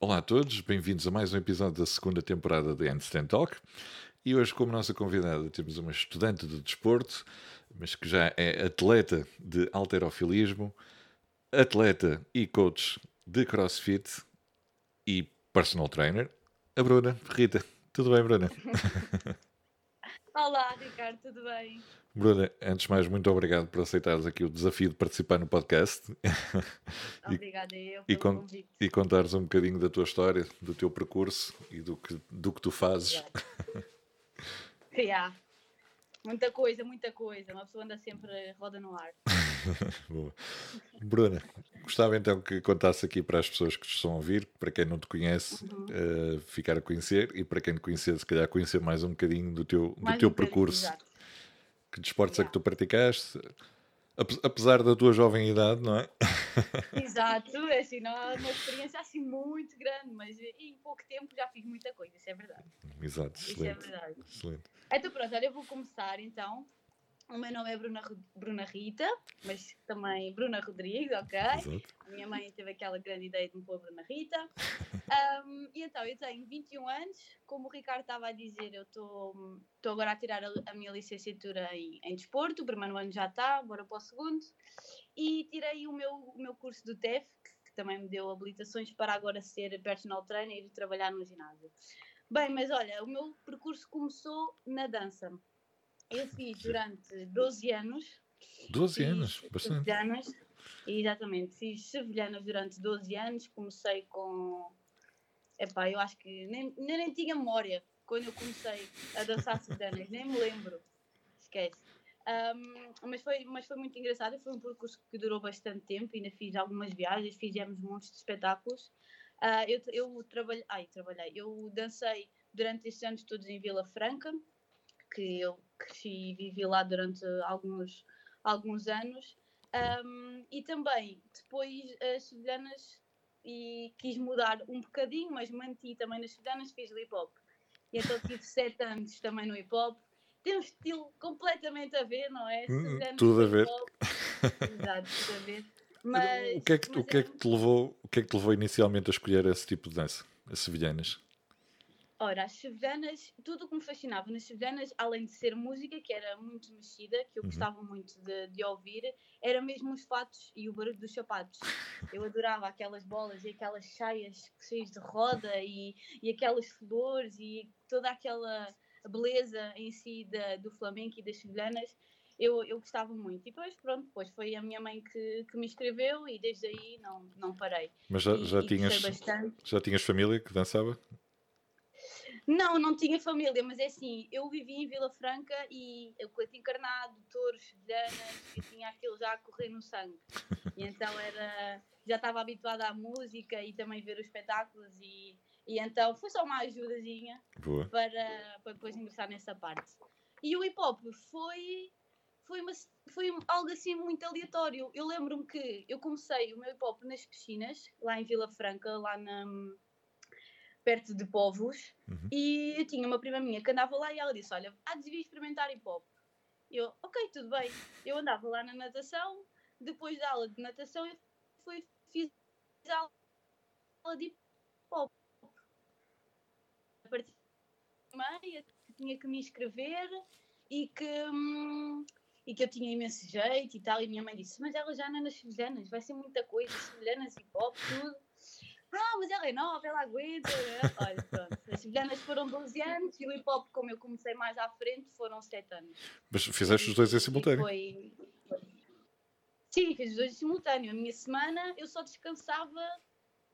Olá a todos, bem-vindos a mais um episódio da segunda temporada de Handstand Talk. E hoje, como nossa convidada, temos uma estudante de desporto, mas que já é atleta de alterofilismo, atleta e coach de crossfit e personal trainer, a Bruna Rita. Tudo bem, Bruna? Olá, Ricardo, tudo bem? Bruna, antes de mais, muito obrigado por aceitares aqui o desafio de participar no podcast. Obrigada eu e, pelo con convite. e contares um bocadinho da tua história, do teu percurso e do que, do que tu fazes. Yeah. Muita coisa, muita coisa. Uma pessoa anda sempre roda no ar. Boa. Bruna, gostava então que contasse aqui para as pessoas que te estão a ouvir, para quem não te conhece, Uhum. eh, ficar a conhecer e para quem te conhecer, se calhar conhecer mais um bocadinho do teu, do teu um percurso. exato. Que desportos é que Yeah. tu praticaste? Ape- Apesar da tua jovem idade, não é? Exato, é assim, não é uma experiência assim muito grande, mas em pouco tempo já fiz muita coisa, isso é verdade. Exato, Isso é excelente. verdade. excelente. Então pronto, olha, eu vou começar então. O meu nome é Bruna, Bruna Rita, mas também Bruna Rodrigues, ok? Exato. A minha mãe teve aquela grande ideia de me pôr Bruna Rita. Ahm, e então, eu tenho 21 anos. Como o Ricardo estava a dizer, eu estou agora a tirar a, a minha licenciatura em, em desporto. O primeiro ano já está, bora para o segundo. E tirei o meu, o meu curso do TEF, que, que também me deu habilitações para agora ser personal trainer e trabalhar no ginásio. Bem, mas olha, o meu percurso começou na dança. Eu fiz durante 12 anos 12 Fiz anos, bastante. Sevilhanas, exatamente, fiz sevilhanas durante 12 anos, comecei com, epá, eu acho que nem, nem, nem tinha memória quando eu comecei a dançar sevilhanas, nem me lembro, esquece. Ahm, mas, foi, mas foi muito engraçado, foi um percurso que durou bastante tempo, ainda fiz algumas viagens, fizemos de espetáculos. Ah, eu, eu trabalhei, ai, trabalhei, eu dancei durante estes anos todos em Vila Franca, que eu cresci e vivi lá durante alguns, alguns anos. Um, e também, depois, as sevilhanas, e quis mudar um bocadinho, mas manti também nas sevilhanas, fiz hip hop. E então tive sete anos também no hip hop. Tem um estilo completamente a ver, não é? Hum, Sevilhanas tudo a ver. Exato, tudo a ver. Mas, o que é que, o que é que te levou, o que é que te levou inicialmente a escolher esse tipo de dança? As sevilhanas? Ora, as sevilhanas, tudo o que me fascinava nas sevilhanas, além de ser música, que era muito mexida, que eu Uhum. gostava muito de, de ouvir, era mesmo os fatos e o barulho dos sapatos. Eu adorava aquelas bolas e aquelas saias cheias de roda e, e aquelas flores e toda aquela beleza em si da, do flamenco e das sevilhanas. Eu, eu gostava muito. E depois, pronto, depois foi a minha mãe que, que me inscreveu e desde aí não, não parei. Mas já, E, já, e tinhas, já tinhas família que dançava? Não, não tinha família, mas é assim, eu vivia em Vila Franca e o coito encarnado, touros, sevilhanas, e tinha aquilo já a correr no sangue. E então era, já estava habituada à música e também ver os espetáculos e, e então foi só uma ajudazinha Boa. para, para depois ingressar nessa parte. E o hip hop foi, foi, uma, foi algo assim muito aleatório. Eu lembro-me que eu comecei o meu hip hop nas piscinas, lá em Vila Franca, lá na, perto de Povos, Uhum. e eu tinha uma prima minha que andava lá e ela disse: Olha, há de experimentar hip hop. Eu, ok, tudo bem. Eu andava lá na natação, depois da aula de natação, eu fui, fiz a aula de hip hop. A partir da meia, que tinha que me inscrever e que, hum, e que eu tinha imenso jeito e tal. E minha mãe disse: Mas ela já anda nas sevilhanas, vai ser muita coisa, sevilhanas, hip hop, tudo. Ah, mas ela é nova, ela aguenta. né? Olha, pronto. As sevilhanas foram 12 anos e o hip hop, como eu comecei mais à frente, foram 7 anos. Mas fizeste os dois em simultâneo? Foi... Sim, fiz os dois em simultâneo. A minha semana eu só descansava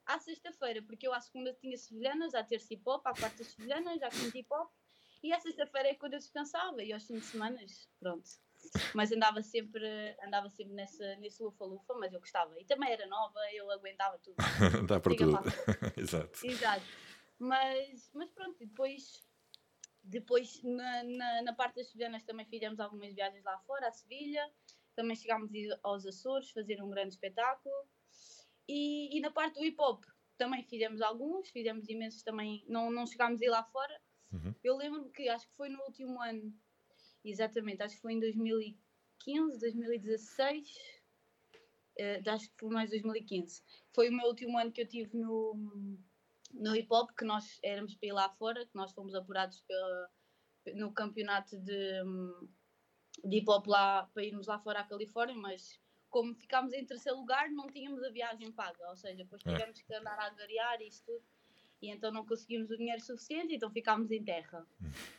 à sexta-feira, porque eu à segunda tinha sevilhanas, à terça hip hop, à quarta sevilhanas, à quinta hip hop, e à sexta-feira é quando eu descansava, e aos fins de semana, pronto. Mas andava sempre, andava sempre nessa, nesse lufa-lufa, mas eu gostava. E também era nova, eu aguentava tudo. Dá para tudo. Exato. Exato. Mas, mas pronto, depois, depois na, na, na parte das sevilhanas também fizemos algumas viagens lá fora, a Sevilha. Também chegámos a ir aos Açores, fazer um grande espetáculo. E, e na parte do hip hop também fizemos alguns, fizemos imensos também, não, não chegámos a ir lá fora. Uhum. Eu lembro que acho que foi no último ano, exatamente, acho que foi em 2015, 2016, eh, acho que foi mais 2015. Foi o meu último ano que eu tive no, no hip hop, que nós éramos para ir lá fora, que nós fomos apurados pela, no campeonato de, de hip hop lá para irmos lá fora à Califórnia, mas como ficámos em terceiro lugar, não tínhamos a viagem paga, ou seja, depois É. tivemos que andar a agariar e isso tudo, e então não conseguimos o dinheiro suficiente, então ficámos em terra.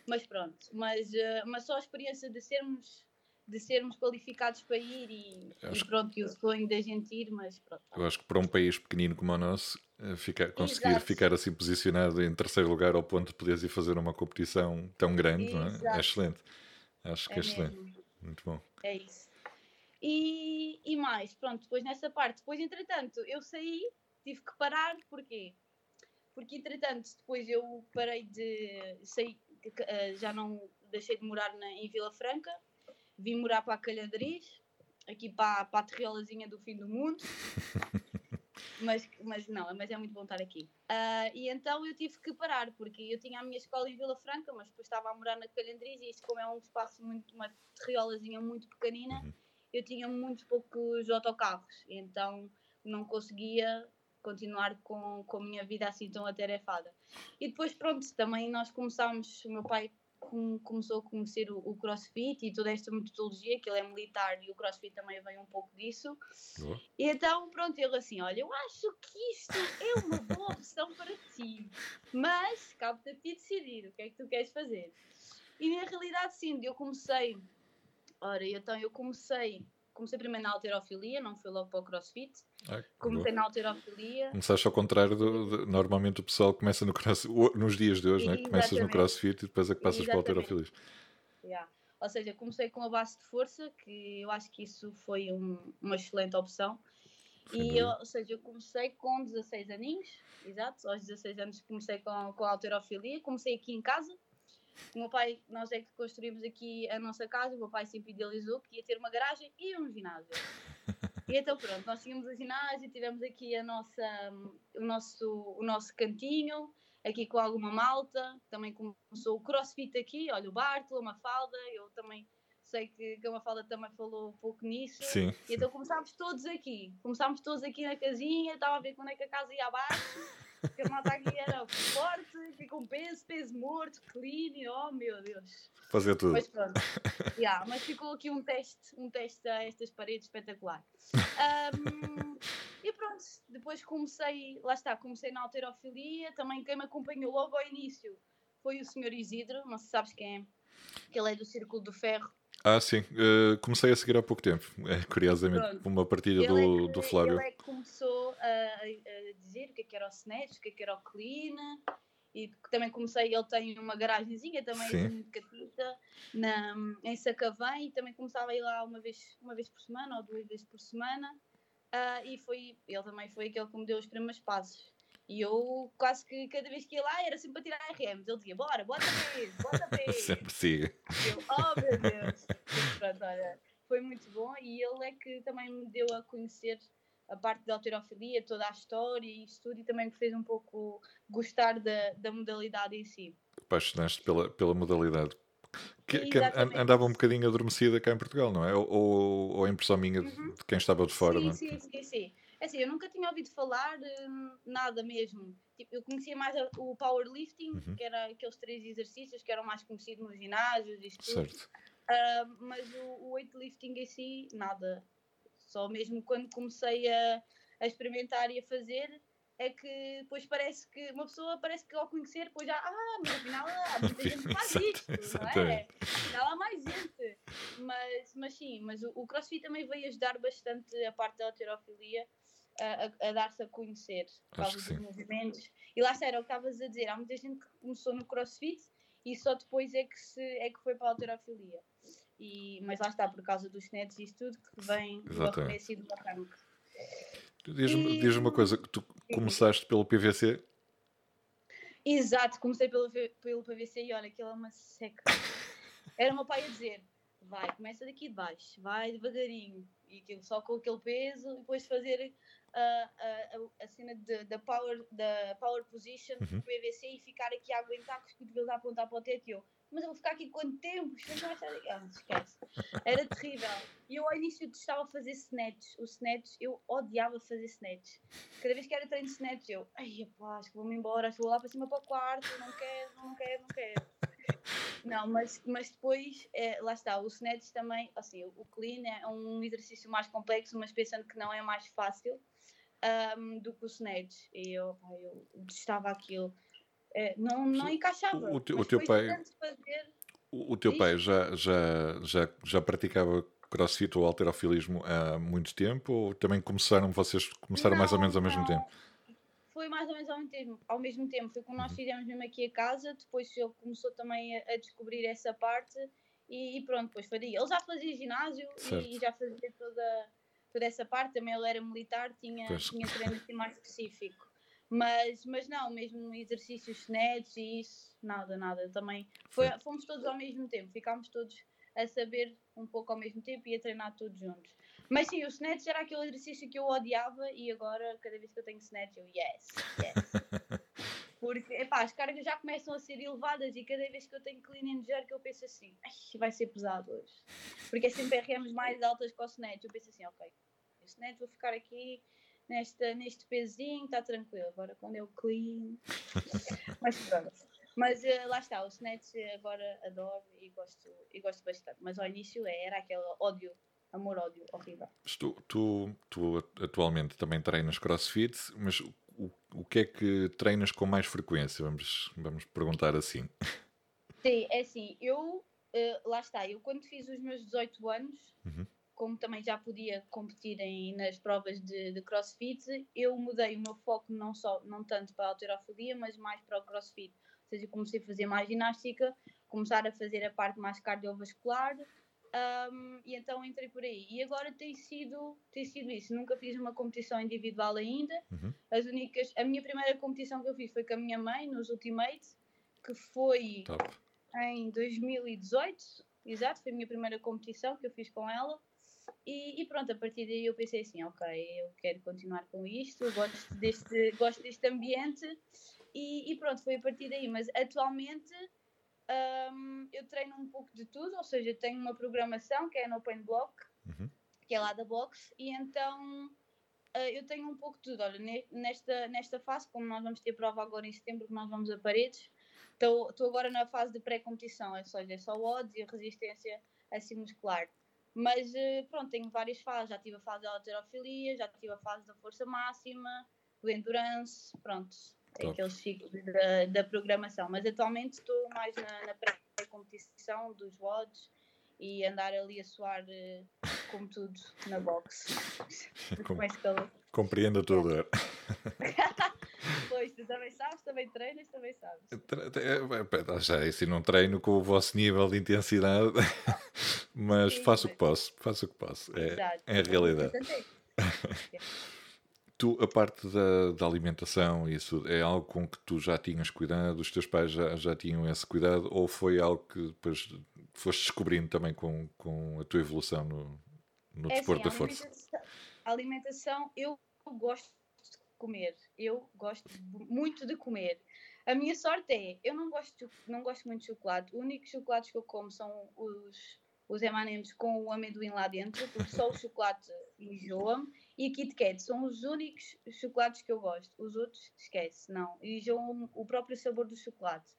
Mas pronto, mas, eh, mas só a experiência de sermos de sermos qualificados para ir e, e pronto, e o sonho da gente ir, mas pronto. Eu acho que para um país pequenino como o nosso, eh, ficar- conseguir Exato. ficar assim posicionado em terceiro lugar ao ponto de poderes ir fazer uma competição tão grande, é? É excelente. Acho que é, É excelente. mesmo. Muito bom. É isso. E, e mais, pronto, depois nessa parte, depois entretanto eu saí, tive que parar, porquê? Porque entretanto depois eu parei de sair, eh, já não deixei de morar na- em Vila Franca, vim morar para a Calhadriz, aqui para, para a terriolazinha do fim do mundo. Mas, mas não, mas é muito bom estar aqui. Ah, e então eu tive que parar, porque eu tinha a minha escola em Vila Franca, mas depois estava a morar na Calhandriz e isto como é um espaço muito, uma terriolazinha muito pequenina, Uhum. eu tinha muito poucos autocarros, então não conseguia continuar com, com a minha vida assim tão atarefada. E depois, pronto, também nós começámos, o meu pai com- começou a conhecer o, o crossfit e toda esta metodologia, que ele é militar e o crossfit também vem um pouco disso. Boa. E então, pronto, ele assim, olha, eu acho que isto é uma boa opção para ti, mas cabe-te a ti decidir o que é que tu queres fazer. E na realidade, sim, eu comecei, ora, então eu comecei, comecei primeiro na alterofilia, não fui logo para o crossfit, Ah, na alterofilia, Começaste ao contrário do, de- normalmente o pessoal começa no cross, nos dias de hoje, né? começas no Exatamente. crossfit e depois é que passas para o Exatamente. alterofilismo. Yeah. Ou seja, comecei com a base de força, que eu acho que isso foi um- uma excelente opção. E eu, ou seja, eu comecei com 16 aninhos, exato, aos 16 anos comecei com, com a alterofilia, comecei aqui em casa. O meu pai, nós é que construímos aqui a nossa casa, o meu pai sempre idealizou que ia ter uma garagem e um ginásio. E então pronto, nós tínhamos o ginásio, tivemos aqui a nossa, o, nosso, o nosso cantinho, aqui com alguma malta, também começou o crossfit aqui, olha o Bartolo, a Mafalda, eu também sei que, que a Mafalda também falou um pouco nisso. Sim, E então começámos todos aqui. Começámos todos aqui na casinha, estava a ver quando é que a casa ia abaixo. Que a malta aqui era forte, com peso, peso morto, clean, oh meu Deus. fazer tudo. Mas pronto. Yeah, mas ficou aqui um teste, um teste a estas paredes espetacular. Ahm, e pronto, depois comecei, lá está, comecei na alterofilia, também quem me acompanhou logo ao início foi o Sr. Isidro, não se sabes quem é, que ele é do Círculo do Ferro. Ah, sim. eh, comecei a seguir há pouco tempo. É, curiosamente, Pronto. uma partilha Ele do, é que- do Flávio. Ele é que começou a, a- dizer o que é que era o Snatch, o que é que era o Clean, e também comecei, ele tem uma garagenzinha também Sim. muito catita, na, em Sacavém, e também começava a ir lá uma vez, uma vez por semana ou duas vezes por semana, ah, e foi, ele também foi aquele que me deu os primeiros passos. E eu quase que cada vez que ia lá era sempre para tirar RMs. Ele dizia, bora, bota peso, bota peso. Sempre siga. Eu, oh meu Deus! Mas pronto, olha, foi muito bom e ele é que também me deu a conhecer a parte da alterofilia, toda a história e isso tudo, e também me fez um pouco gostar da, da modalidade em si. Apaixonaste pela, pela modalidade. Que, que andava um bocadinho adormecida cá em Portugal, não é? Ou, ou, ou a impressão minha de, Uhum. de quem estava de fora, sim, não é? sim, sim, sim. É assim, eu nunca tinha ouvido falar hum, nada mesmo. Tipo, eu conhecia mais o powerlifting, Uhum. que era aqueles três exercícios que eram mais conhecidos nos ginásios e tudo. Certo. Ah, mas o, o weightlifting em si, nada. Só mesmo quando comecei a, a experimentar e a fazer, é que depois parece que uma pessoa parece que ao conhecer, depois já, ah, mas afinal há muita gente faz isto, não é? Afinal há mais gente. Mas, mas sim, mas o, o CrossFit também veio ajudar bastante a parte da alterofilia a, a- dar-se a conhecer por causa dos sim. movimentos. E lá está, era o que estavas a dizer, há muita gente que começou no CrossFit e só depois é que, se, é que foi para a alterofilia. E, mas lá está, por causa dos netos e isso tudo, que vem do Exatamente. arremesso e do arranque. Diz-me diz uma coisa, que tu começaste pelo PVC, Exato, comecei pelo, pelo PVC e olha, aquilo é uma seca. Era o meu pai a dizer, vai, começa daqui de baixo, vai devagarinho, e aquilo só com aquele peso, e depois fazer a, a, a cena da power, power position Uhum. do PVC e ficar aqui a aguentar com os cotovelos a apontar para o teto. E eu, mas eu vou ficar aqui quanto tempo? Ah, esquece. Era terrível. E eu ao início testava fazer snatch. O snatch, eu odiava fazer snatch. Cada vez que era treino de snatch, eu, ai, pá, acho que vou-me embora, acho que vou lá para cima para o quarto, não quero, não quero, não quero. Não, mas, mas depois, é, lá está, o snatch também, assim, o clean é um exercício mais complexo, mas pensando que não é mais fácil ahm, do que o snatch. E eu, pá, eu detestava aquilo. É, não, não encaixava. o teu- o mas teu pai- O, o teu pai já, já, já, já praticava crossfit ou alterofilismo há muito tempo ou também começaram vocês começaram mais ou Não, menos ao mesmo não. tempo? Foi mais ou menos ao mesmo tempo. Ao mesmo tempo. Foi como nós Uhum. fizemos mesmo aqui a casa. Depois ele começou também a, a descobrir essa parte e, e pronto, depois faria. Ele já fazia ginásio Certo. e, e já fazia toda, toda essa parte. Também ele era militar, tinha, Pois. tinha treino assim mais específico. Mas, mas não, mesmo exercícios snatch e isso, nada, nada. Também foi, fomos todos ao mesmo tempo, ficámos todos a saber um pouco ao mesmo tempo e a treinar todos juntos. Mas sim, o snatch era aquele exercício que eu odiava e agora, cada vez que eu tenho snatch, eu yes, yes. Porque, epá, as cargas já começam a ser elevadas e cada vez que eu tenho clean and jerk eu penso assim, ai, vai ser pesado hoje. Porque é sempre RMs mais altas que o snatch. Eu penso assim, ok, o snatch vou ficar aqui nesta, neste pezinho, está tranquilo. Agora quando eu clean... Mas pronto. Mas eh, lá está, o snatch agora adoro e gosto, e gosto bastante. Mas ao início é, era aquele ódio, amor-ódio horrível. Tu, tu, tu atualmente também treinas crossfit, mas o, o que é que treinas com mais frequência? Vamos, vamos perguntar assim. Sim, é assim, eu, eh, lá está, eu quando fiz os meus 18 anos, Uhum. como também já podia competir em, nas provas de, de crossfit, eu mudei o meu foco não, só, não tanto para a alterofilia, mas mais para o crossfit. Ou seja, comecei a fazer mais ginástica, começar a fazer a parte mais cardiovascular, ahm, e então entrei por aí. E agora tem sido, tem sido isso. Nunca fiz uma competição individual ainda. Uhum. As únicas, a minha primeira competição que eu fiz foi com a minha mãe, nos Ultimate, que foi Top. em 2018, exato, foi a minha primeira competição que eu fiz com ela. E, e pronto, a partir daí eu pensei assim, ok, eu quero continuar com isto, gosto deste, gosto deste ambiente e, e pronto, foi a partir daí. Mas atualmente hum, eu treino um pouco de tudo, ou seja, tenho uma programação que é no Open Block, Uhum. que é lá da box, e então eh, eu tenho um pouco de tudo. Olha, ne- nesta, nesta fase, como nós vamos ter prova agora em setembro, que nós vamos a paredes, estou agora na fase de pré-competição, ou seja, é só odds e resistência assim muscular. Mas eh, pronto, tenho várias fases. Já tive a fase da alterofilia, já tive a fase da força máxima, do endurance, pronto. É Top. aqueles ciclos da, da programação. Mas atualmente estou mais na, na pré-competição dos WODs e andar ali a suar eh, como tudo na box. Com-. Compreendo a tua dor. Pois, tu também sabes, também treinas, também sabes. É, Já assim não treino com o vosso nível de intensidade, mas Sim, faço o que posso, faço o que posso. É, Exato. é a realidade. Tu, a parte da, da alimentação, isso é algo com que tu já tinhas cuidado, os teus pais já, já tinham esse cuidado, ou foi algo que depois foste descobrindo também com, com a tua evolução no, no É desporto assim, da força? alimentação, a alimentação, eu gosto de comer. Eu gosto muito de comer. A minha sorte é, eu não gosto, não gosto muito de chocolate. Os únicos chocolates que eu como são os, os M&M's com o amendoim lá dentro, porque só o chocolate enjoa-me. E a Kit Kat são os únicos chocolates que eu gosto. Os outros, esquece, não. Enjoam o próprio sabor do chocolate.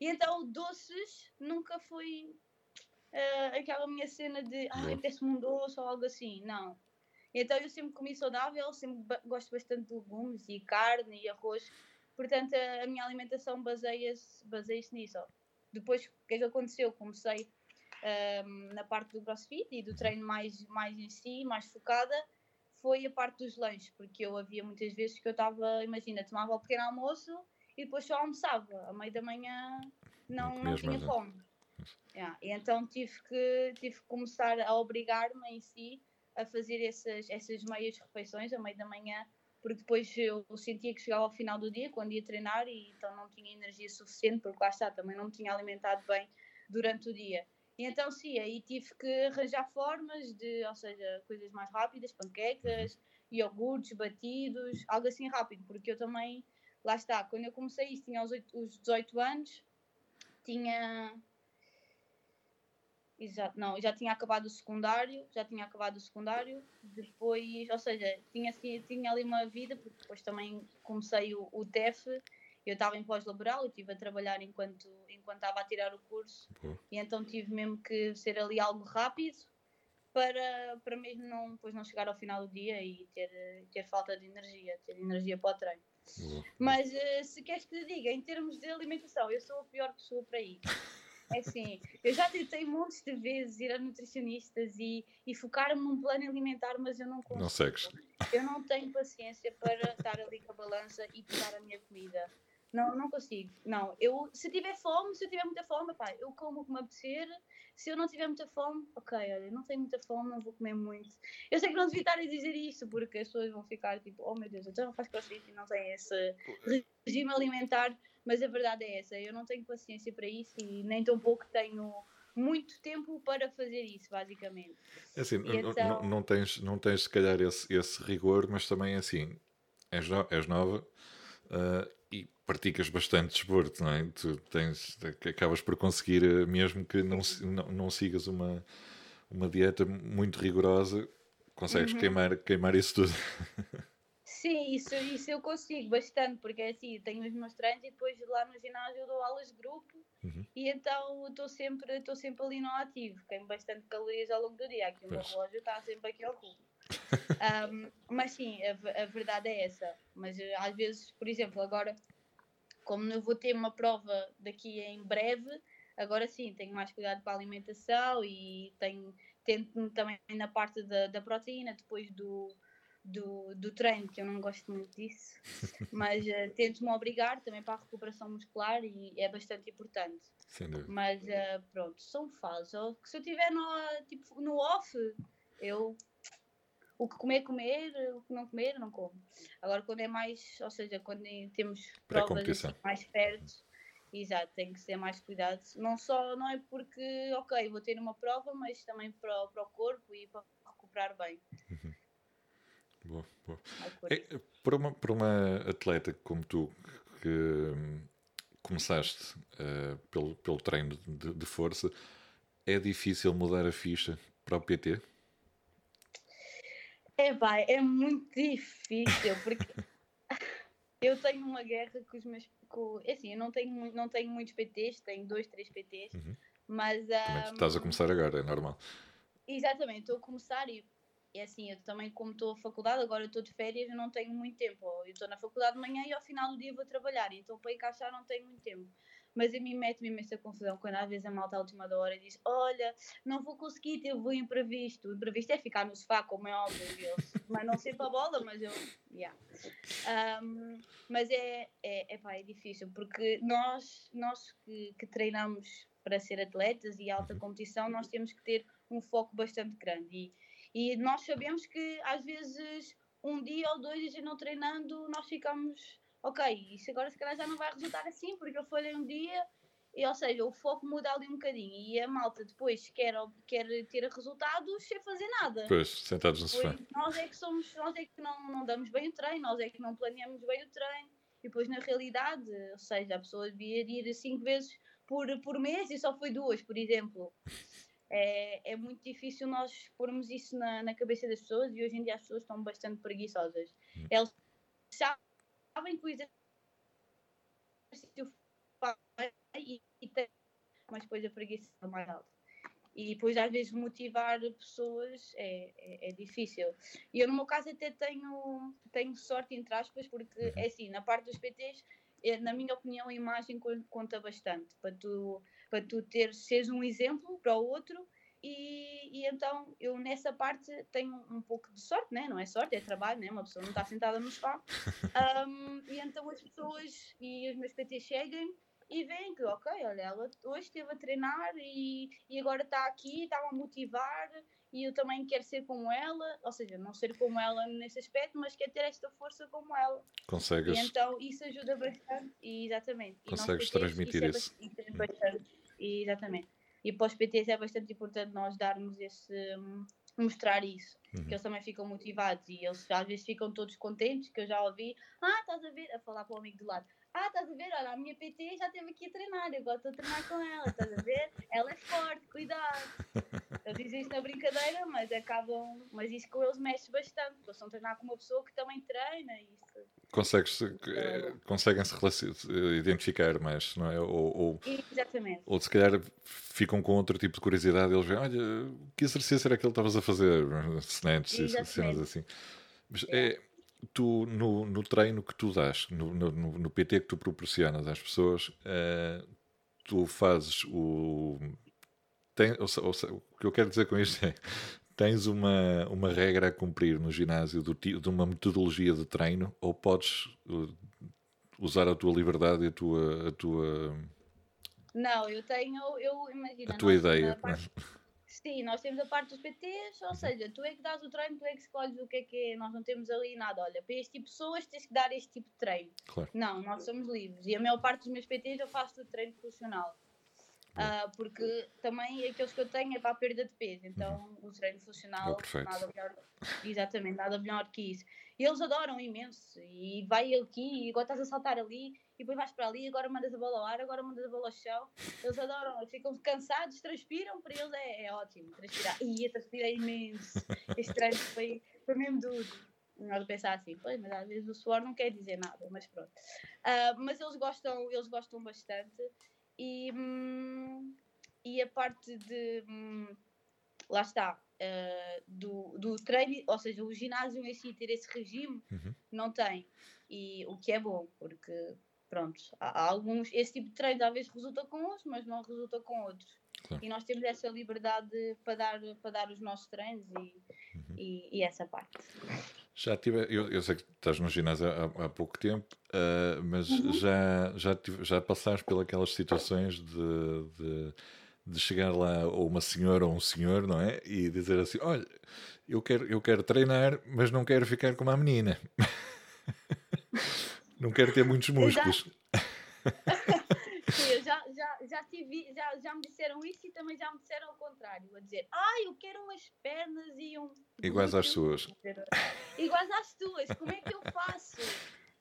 E então, doces nunca foi ah, aquela minha cena de Boa. apetece-me um doce ou algo assim. Não. Então eu sempre comi saudável, sempre gosto bastante de legumes e carne e arroz. Portanto, a, a minha alimentação baseia-se baseia nisso. Depois, o que é que aconteceu? Comecei ahm, na parte do crossfit e do treino mais, mais em si, mais focada, foi a parte dos lanches, porque eu havia muitas vezes que eu estava, imagina, tomava o pequeno almoço e depois só almoçava. À meia da manhã não, não tinha fome. Yeah, e então tive que, tive que começar a obrigar-me em si a fazer essas, essas meias refeições à meia da manhã, porque depois eu sentia que chegava ao final do dia, quando ia treinar, e então não tinha energia suficiente, porque lá está, também não me tinha alimentado bem durante o dia. E então sim, aí tive que arranjar formas de, ou seja, coisas mais rápidas, panquecas, iogurtes, batidos, algo assim rápido, porque eu também, lá está, quando eu comecei isso, tinha os, 8, os 18 anos, tinha. Exato, não, já tinha acabado o secundário, já tinha acabado o secundário, depois, ou seja, tinha, tinha ali uma vida, porque depois também comecei o, o TEF, eu estava em pós-laboral, eu estive a trabalhar enquanto, enquanto estava a tirar o curso, uhum. e então tive mesmo que ser ali algo rápido, para, para mesmo não, depois não chegar ao final do dia e ter, ter falta de energia, ter energia para o treino. Uhum. Mas uh, se queres que te diga, em termos de alimentação, eu sou a pior pessoa para ir. É assim, eu já tentei montes de vezes ir a nutricionistas e, e focar-me num plano alimentar, mas eu não consigo. Não segues. Eu não tenho paciência para estar ali com a balança e pesar a minha comida. Não, não consigo. Não, eu se tiver fome, se eu tiver muita fome, pá, eu como o que me apetecer. Se eu não tiver muita fome, ok, olha, não tenho muita fome, não vou comer muito. Eu sei que não devia estar a dizer isso, porque as pessoas vão ficar tipo, oh meu Deus, então não faz crossfit e não tem esse regime alimentar, mas a verdade é essa, eu não tenho paciência para isso e nem tão pouco tenho muito tempo para fazer isso, basicamente. É assim, então... não, não, tens, não tens se calhar esse, esse rigor, mas também é assim, és, no, és nova uh, e praticas bastante desporto, não é? Tu tens, acabas por conseguir, eh, mesmo que não, não, não sigas uma, uma dieta muito rigorosa, consegues uhum. queimar, queimar isso tudo. Sim, isso, isso eu consigo bastante, porque é assim, tenho os meus treinos e depois lá no ginásio eu dou aulas de grupo uhum. e então estou sempre, sempre ali no ativo, queimo bastante calorias ao longo do dia, aqui o meu relógio está sempre aqui ao cubo. um, mas sim, a, a, verdade é essa. Mas eh, às vezes, por exemplo, agora como eu vou ter uma prova daqui em breve, agora sim tenho mais cuidado com a alimentação e tenho, tento também na parte da, da proteína, depois do, do, do treino, que eu não gosto muito disso, mas uh, tento-me obrigar também para a recuperação muscular e é bastante importante. Mas uh, pronto, são fases. Se eu estiver no, tipo, no off, eu o que comer, comer, o que não comer, não como. Agora, quando é mais, ou seja, quando temos provas mais perto, exato, tem que ser mais cuidado. Não só, não é porque, ok, vou ter uma prova, mas também para, para o corpo e para recuperar bem. Uhum. Boa, boa. É, para, uma, para uma atleta como tu, que começaste uh, pelo, pelo treino de, de força, é difícil mudar a ficha para o PT? É pá, é muito difícil, porque eu tenho uma guerra com os meus. Com, é assim, eu não tenho, não tenho muitos PTs, tenho dois, três PTs, uhum. mas. Um, estás a começar agora, é normal. Exatamente, estou a começar e é assim, eu também, como estou a faculdade, agora estou de férias, eu não tenho muito tempo. Eu estou na faculdade de manhã e ao final do dia vou trabalhar, então para encaixar não tenho muito tempo mas a mim mete-me imensa confusão quando às vezes a malta à última da hora diz: Olha, não vou conseguir, eu vou imprevisto. O imprevisto é ficar no sofá, como é óbvio, eu, mas não sei para a bola, mas eu. Yeah. Um, mas é, é, é, pá, é difícil, porque nós, nós que, que treinamos para ser atletas e alta competição, nós temos que ter um foco bastante grande. E, e nós sabemos que às vezes um dia ou dois a não treinando, nós ficamos ok, isso agora se calhar já não vai resultar assim, porque eu falhei um dia, e, ou seja, o foco muda ali um bocadinho, e a malta depois quer, quer ter resultados sem fazer nada. Pois, sentados no sofá. Nós é que somos, nós é que não, não damos bem o treino, nós é que não planeamos bem o treino, e depois na realidade, ou seja, a pessoa devia ir cinco vezes por, por mês e só foi duas, por exemplo. É, é muito difícil nós pormos isso na, na cabeça das pessoas e hoje em dia as pessoas estão bastante preguiçosas. Hum. Eles sabem sabem que o exercício e, e tem, mas depois a preguiça é mais alta. E depois, às vezes, motivar pessoas é, é, é, difícil. E eu, no meu caso, até tenho, tenho sorte, entre aspas, porque, uhum. é assim, na parte dos PTs, é, na minha opinião, a imagem conta bastante. Para tu, para tu ter, seres um exemplo para o outro e, e, então eu nessa parte tenho um pouco de sorte, né? não é sorte, é trabalho, né? uma pessoa não está sentada no sofá. Um, e então as pessoas e os meus PTs chegam e veem que, ok, olha, ela hoje esteve a treinar e, e agora está aqui, está-me a motivar e eu também quero ser como ela, ou seja, não ser como ela nesse aspecto, mas quero ter esta força como ela. Consegues. E então isso ajuda bastante, e, exatamente. Consegues transmitir isso. É isso. É bastante, exatamente. E para os PTs é bastante importante nós darmos esse, mostrar isso. Uhum. Que eles também ficam motivados e eles às vezes ficam todos contentes, que eu já ouvi, ah, estás a ver, a falar para o amigo do lado, ah, estás a ver, olha, a minha PT já esteve aqui a treinar, eu gosto de treinar com ela, estás a ver? Ela é forte, cuidado. Eles dizem isto na brincadeira, mas acabam, mas isso com eles mexe bastante, porque eles estão a treinar com uma pessoa que também treina, isso. Consegues, conseguem-se identificar mais, não é? Ou, ou, Exatamente. ou se calhar ficam com outro tipo de curiosidade, eles veem, olha, que exercício era que ele estavas a fazer? Snatch, cenas assim. Mas Yeah. é, tu, no, no treino que tu dás, no, no, no- PT que tu proporcionas às pessoas, eh, tu fazes o. Tem, ou ou o que eu quero dizer com isto é. Tens uma, uma regra a cumprir no ginásio do, de uma metodologia de treino ou podes uh, usar a tua liberdade e a tua, a tua, Não, eu tenho, eu imagino. a tua ideia. na parte- Sim, nós temos a parte dos PTs, ou seja, tu é que dás o treino, tu é que escolhes o que é que é, nós não temos ali nada. Olha, para este tipo de pessoas tens que dar este tipo de treino. Claro. Não, nós somos livres. E a maior parte dos meus PTs eu faço tudo treino funcional. Ah, porque também aqueles que eu tenho é para a perda de peso, então o treino É funcional perfeito. nada melhor, exatamente, nada melhor que isso. E eles adoram imenso, e vai aqui, e agora estás a saltar ali, e depois vais para ali, agora mandas a bola ao ar, agora mandas a bola ao chão. Eles adoram, ficam cansados, transpiram, para eles é, é ótimo transpirar. E eu transpirei imenso, este treino foi, foi mesmo duro. Nós pensar assim, pois, mas às vezes o suor não quer dizer nada, mas pronto. Ah, mas eles gostam, eles gostam bastante e, e a parte de lá está ah, do, do treino, ou seja, o ginásio em si ter esse regime Uhum. não tem e o que é bom porque pronto, há, há alguns esse tipo de treino vezes resulta com uns, mas não resulta com outros Claro. e nós temos essa liberdade para dar, para dar os nossos treinos e, Uhum. e, e essa parte Já tive, eu, eu sei que estás no ginásio há, há pouco tempo, ah, mas Uhum. já, já, tive, já passaste pelas situações de, de, de chegar lá ou uma senhora ou um senhor, não é? E dizer assim: olha, eu quero, eu quero treinar, mas não quero ficar como a menina. não quero ter muitos músculos. Sim, eu já, já, me disseram isso e também já me disseram ao contrário, a dizer, ah, eu quero umas pernas e um. Iguais às glúteo." suas. Iguais às tuas, como é que eu faço?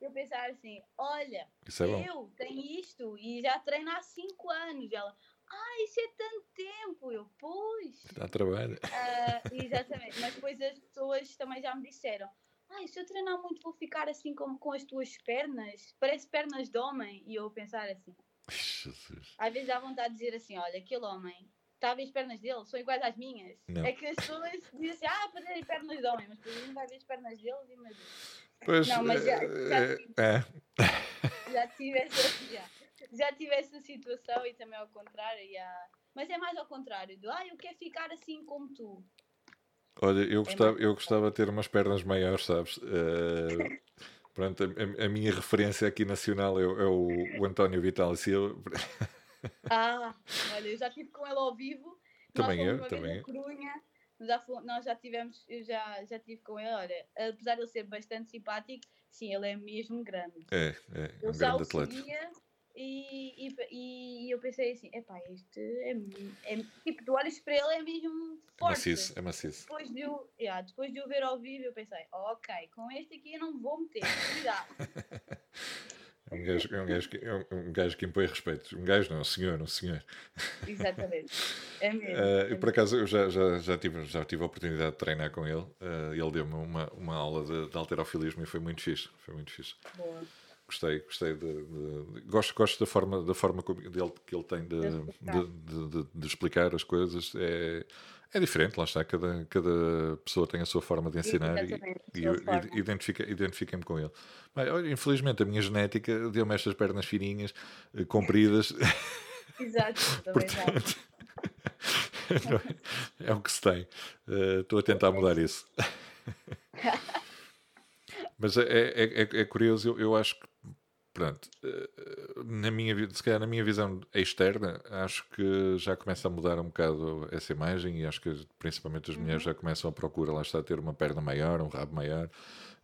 Eu pensar assim, olha, é eu tenho isto e já treino há 5 anos. E ela, ah, isso é tanto tempo. Eu, pois. Dá trabalho. Ah, exatamente, mas depois as pessoas também já me disseram, ah, se eu treinar muito vou ficar assim como com as tuas pernas, parece pernas de homem. E eu pensar assim, Jesus. às vezes dá vontade de dizer assim: olha, aquele homem, está a ver as pernas dele? São iguais às minhas. Não. É que as pessoas dizem assim: ah, para terem pernas de homem, mas depois não vai ver as pernas deles e mas Pois, Não, mas já- já é, tive. é, já tive essa, já, já tive essa situação e também ao contrário. já. Mas é mais ao contrário: do ah, eu quero ficar assim como tu. Olha, eu gostava, mais eu gostava de ter umas pernas maiores, sabes? Eh, pronto, a, a- minha referência aqui nacional é, o- é o, o António Vital Silva. Ah, olha, eu já estive com ele ao vivo. Também eu, também Corunha. Já fomos- nós já tivemos, eu já, já tive com ele, olha, apesar de ele ser bastante simpático, sim, ele é mesmo grande. É, é, é Eu um já grande atleta. seguia e, e, e, eu pensei assim, epá, este é, é, tipo, tu olhas para ele é mesmo forte. Maciço, é maciço. Depois de, o, yeah, depois de o ver ao vivo eu pensei, ok, com este aqui eu não vou meter, cuidado. É um gajo, é um gajo, que, é um, um gajo que impõe respeito. Um gajo não, um senhor, um senhor. Exatamente. É mesmo. Eh, é e por acaso eu já, já, já, tive, já tive a oportunidade de treinar com ele. Eh, ele deu-me uma, uma aula de, de alterofilismo e foi muito fixe. Foi muito fixe. Boa. Gostei, gostei de, de- gosto, gosto da forma, da forma como dele, que ele tem de, De explicar. de, explicar as coisas. É, é diferente, lá está. Cada, cada pessoa tem a sua forma de ensinar e, e eu identifiquei-me com ele. Mas, olha, infelizmente a minha genética deu-me estas pernas fininhas, eh, compridas, Exato, portanto é o que se tem. Eh, Estou a tentar mudar isso. Mas é, é, é, é curioso, eu, eu acho que, pronto, eh, na minha, se calhar na minha visão externa, acho que já começa a mudar um bocado essa imagem e acho que principalmente as mulheres já começam a procurar, lá está, ter uma perna maior, um rabo maior.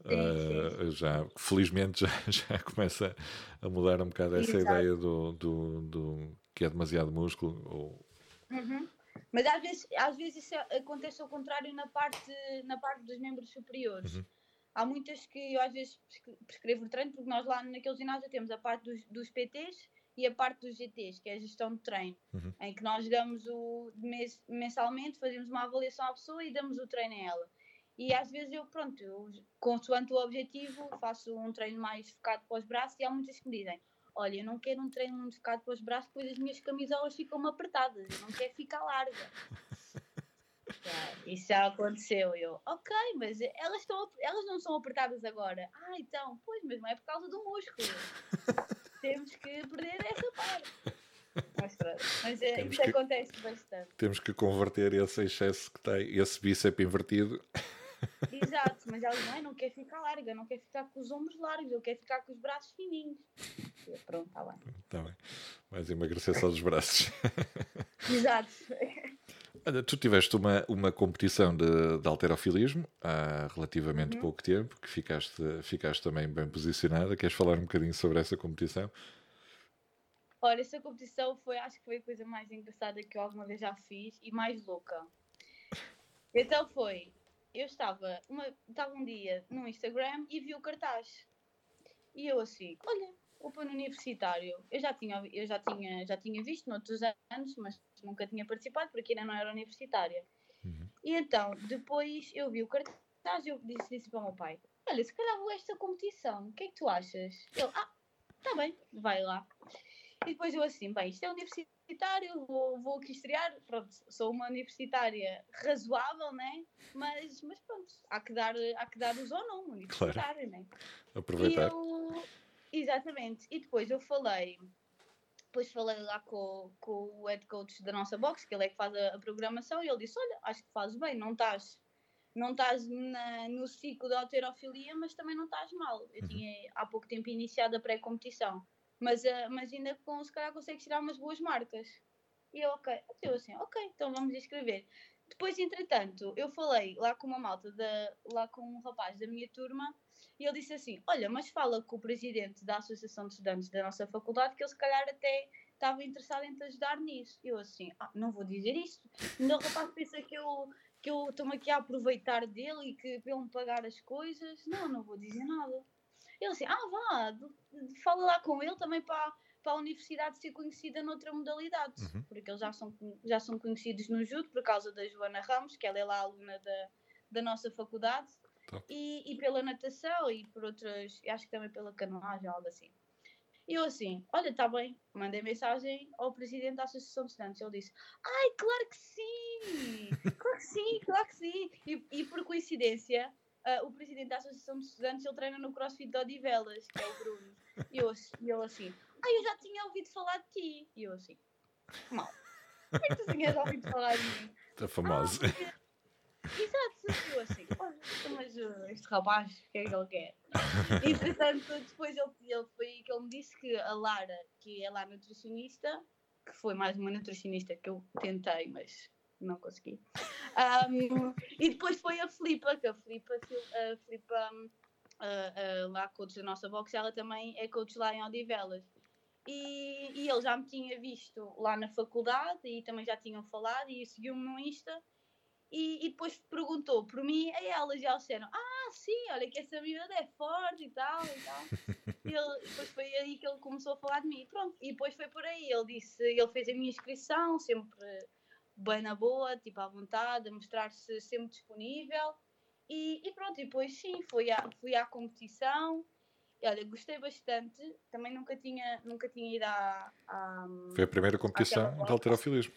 Eh, já, felizmente já, já começa a mudar um bocado essa Exato. ideia do, do, do que é demasiado músculo ou Uhum. Mas às vezes, às vezes isso acontece ao contrário na parte, na parte dos membros superiores. Uhum. Há muitas que eu às vezes prescrevo treino, porque nós lá naquele ginásio temos a parte dos, dos PTs e a parte dos GTs, que é a gestão de treino, Uhum. em que nós damos o mensalmente, fazemos uma avaliação à pessoa e damos o treino a ela. E às vezes eu, pronto, eu, consoante o objetivo, faço um treino mais focado para os braços e há muitas que me dizem, olha, eu não quero um treino muito focado para os braços, pois as minhas camisolas ficam apertadas, eu não quero ficar larga. Isso já aconteceu. Eu, ok, mas elas, estão, elas não são apertadas agora. Ah, então, pois, mas não é por causa do músculo. Temos que perder essa parte. Mas mas é, isso que- acontece bastante. Temos que converter esse excesso que tem, esse bíceps invertido. Exato, mas elas não, não quer ficar larga, não quer ficar com os ombros largos, eu quero ficar com os braços fininhos. Pronto, está bem. Está bem. Vais emagrecer só dos braços. Exato. Olha, tu tiveste uma, uma competição de, de alterofilismo há relativamente Uhum. pouco tempo, que ficaste, ficaste também bem posicionada. Queres falar um bocadinho sobre essa competição? Olha, essa competição foi, acho que foi a coisa mais engraçada que eu alguma vez já fiz e mais louca. Então foi, eu estava, uma, estava um dia no Instagram e vi o cartaz. E eu assim, olha, Open Universitário. Eu já tinha, eu já tinha, já tinha visto noutros anos, mas nunca tinha participado porque ainda não era universitária. Uhum. E então, depois eu vi o cartaz e eu disse, disse para o meu pai, olha, se calhar vou a esta competição, o que é que tu achas? Ele, ah, tá bem, vai lá. E depois eu assim, bem, isto é universitário, vou, vou aqui estrear, pronto, sou uma universitária razoável, né? Mas, mas pronto, há que dar, há que dar os ou não, universitário, né? E Aproveitar. eu, exatamente, e depois eu falei, depois falei lá com, com o head coach da nossa box, que ele é que faz a, a programação, e ele disse, olha, acho que fazes bem, não estás... Não estás na- no ciclo da alterofilia, mas também não estás mal. Eu Uhum. tinha há pouco tempo iniciado a pré-competição mas, ah, mas ainda com, se calhar consegues tirar umas boas marcas. E eu, ok, eu assim, ok, então vamos escrever. Depois, entretanto, eu falei lá com uma malta, da, lá com um rapaz da minha turma, e ele disse assim: Olha, mas fala com o presidente da Associação de Estudantes da nossa faculdade, que ele se calhar até estava interessado em te ajudar nisso. Eu assim, ah, não vou dizer isto. O rapaz pensa que eu que eu estou-me aqui a aproveitar dele e que para ele me pagar as coisas. Não, não vou dizer nada. Ele assim, ah, vá, fala lá com ele também para, para a universidade ser conhecida noutra modalidade, Uhum. porque eles já são, já são conhecidos no judo por causa da Joana Ramos, que ela é lá aluna da, da nossa faculdade, e, e pela natação e por outras, acho que também pela canoagem, algo assim. E eu assim, olha, está bem, mandei mensagem ao presidente da Associação de Estudantes, ele disse, ai, claro que sim, claro que sim, claro que sim, e, e por coincidência, ah, o presidente da Associação de Estudantes, ele treina no CrossFit de Odivelas, que é o Bruno. E eu, e ele assim, ah, eu já tinha ouvido falar de ti. E eu assim, mal. Como é que tu tinhas ouvido falar de mim? Está famosa. Ah, porque- Exato, eu assim, olha, mas uh, este rapaz, o que é que ele quer? Entretanto, depois ele, ele foi que ele me disse que a Lara, que é lá nutricionista, que foi mais uma nutricionista que eu tentei, mas não consegui. Ahm, e depois foi a Filipa, que a Filipa, a Filipa ah, lá coach da nossa box, ela também é coach lá em Odivelas. E, e ele já me tinha visto lá na faculdade e também já tinham falado e seguiu-me no Insta. E, e depois perguntou por mim a elas e elas disseram ah sim, olha que essa miúda é forte e tal e tal. E ele, depois foi aí que ele começou a falar de mim. Pronto, e depois foi por aí, ele disse ele fez a minha inscrição, sempre bem na boa, tipo à vontade a mostrar-se sempre disponível. E, e pronto, e depois sim, fui à, fui à competição. e, olha, gostei bastante. Também nunca tinha, nunca tinha ido à, à Foi a primeira competição de alterofilismo.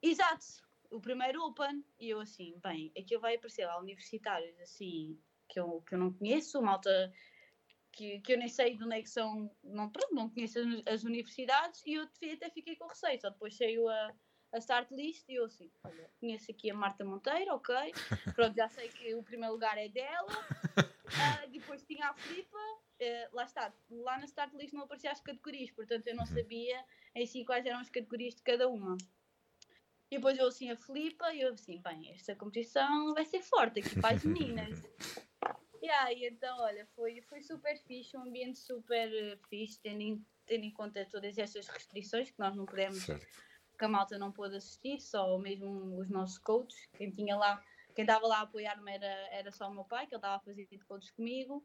Exato, o primeiro Open, e eu assim, bem, aquilo vai aparecer lá universitários, assim, que eu, que eu não conheço, malta que, que eu nem sei de onde é que são, não, pronto, não conheço as, as universidades, e eu até fiquei com receio, só depois saiu a, a start list e eu assim, olha, conheço aqui a Marta Monteiro, ok, pronto, já sei que o primeiro lugar é dela, Ah, depois tinha a Filipa, eh, lá está, lá na start list não aparecia as categorias, portanto eu não sabia em si quais eram as categorias de cada uma. E depois eu assim a Filipa e eu assim, bem, esta competição vai ser forte aqui para as meninas. e aí então, olha, foi, foi super fixe, um ambiente super eh, fixe, tendo em, tendo em conta todas essas restrições que nós não podemos. Que a malta não pôde assistir, só mesmo os nossos coaches, quem tinha lá, quem estava lá a apoiar-me era, era só o meu pai, que ele estava a fazer de coaches comigo.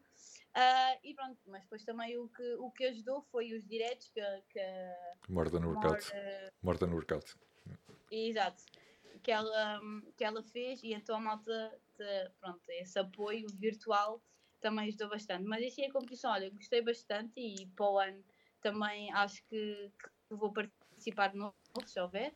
Uh, e pronto, mas depois também o que, o que ajudou foi os diretos que, que Morda no workout. Morda no workout. Exato. Que ela, que ela fez e então a malta, pronto, esse apoio virtual também ajudou bastante. Mas assim a competição, olha, gostei bastante e para o ano também acho que, que vou participar de novo, se houver.